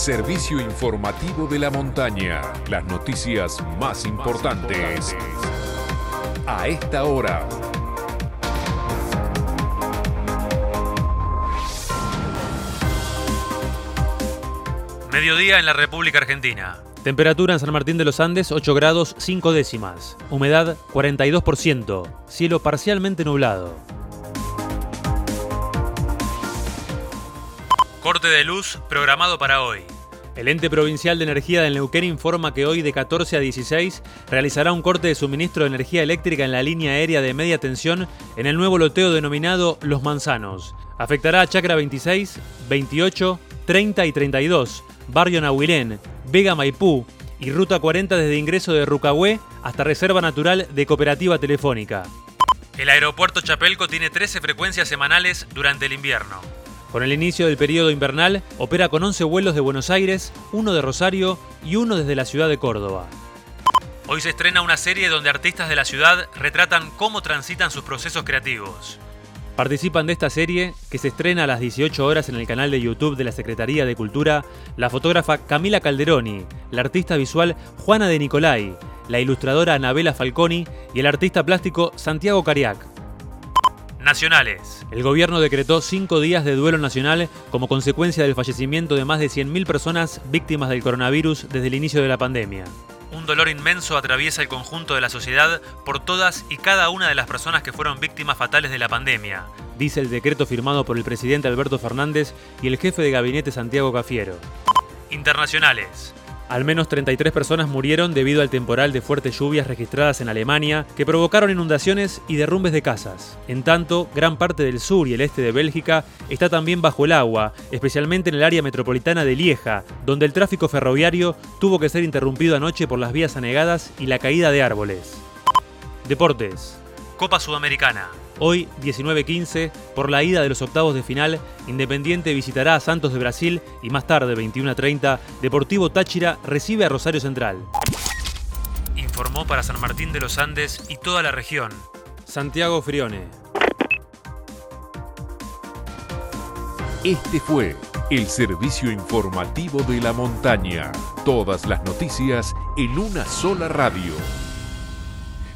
servicio informativo de la montaña. Las noticias más importantes a esta hora. Mediodía en la República Argentina. Temperatura en San Martín de los Andes 8 grados 5 décimas. Humedad 42%. Cielo parcialmente nublado. Corte de luz programado para hoy. El ente provincial de energía del Neuquén informa que hoy de 14 a 16 realizará un corte de suministro de energía eléctrica en la línea aérea de media tensión en el nuevo loteo denominado Los Manzanos. Afectará a Chacra 26, 28, 30 y 32, Barrio Nahuilén, Vega Maipú y Ruta 40 desde ingreso de Rucahué hasta Reserva Natural de Cooperativa Telefónica. El aeropuerto Chapelco tiene 13 frecuencias semanales durante el invierno. Con el inicio del periodo invernal, opera con 11 vuelos de Buenos Aires, uno de Rosario y uno desde la ciudad de Córdoba. Hoy se estrena una serie donde artistas de la ciudad retratan cómo transitan sus procesos creativos. Participan de esta serie, que se estrena a las 18 horas en el canal de YouTube de la Secretaría de Cultura, la fotógrafa Camila Calderoni, la artista visual Juana de Nicolai, la ilustradora Anabela Falconi y el artista plástico Santiago Cariac nacionales. El gobierno decretó cinco días de duelo nacional como consecuencia del fallecimiento de más de 100.000 personas víctimas del coronavirus desde el inicio de la pandemia. Un dolor inmenso atraviesa el conjunto de la sociedad por todas y cada una de las personas que fueron víctimas fatales de la pandemia, dice el decreto firmado por el presidente Alberto Fernández y el jefe de gabinete Santiago Cafiero. Internacionales. Al menos 33 personas murieron debido al temporal de fuertes lluvias registradas en Alemania que provocaron inundaciones y derrumbes de casas. En tanto, gran parte del sur y el este de Bélgica está también bajo el agua, especialmente en el área metropolitana de Lieja, donde el tráfico ferroviario tuvo que ser interrumpido anoche por las vías anegadas y la caída de árboles. Deportes. Copa Sudamericana. Hoy, 19-15, por la ida de los octavos de final, Independiente visitará a Santos de Brasil y más tarde, 21-30, Deportivo Táchira recibe a Rosario Central. Informó para San Martín de los Andes y toda la región. Santiago Frione. Este fue el servicio informativo de la montaña. Todas las noticias en una sola radio.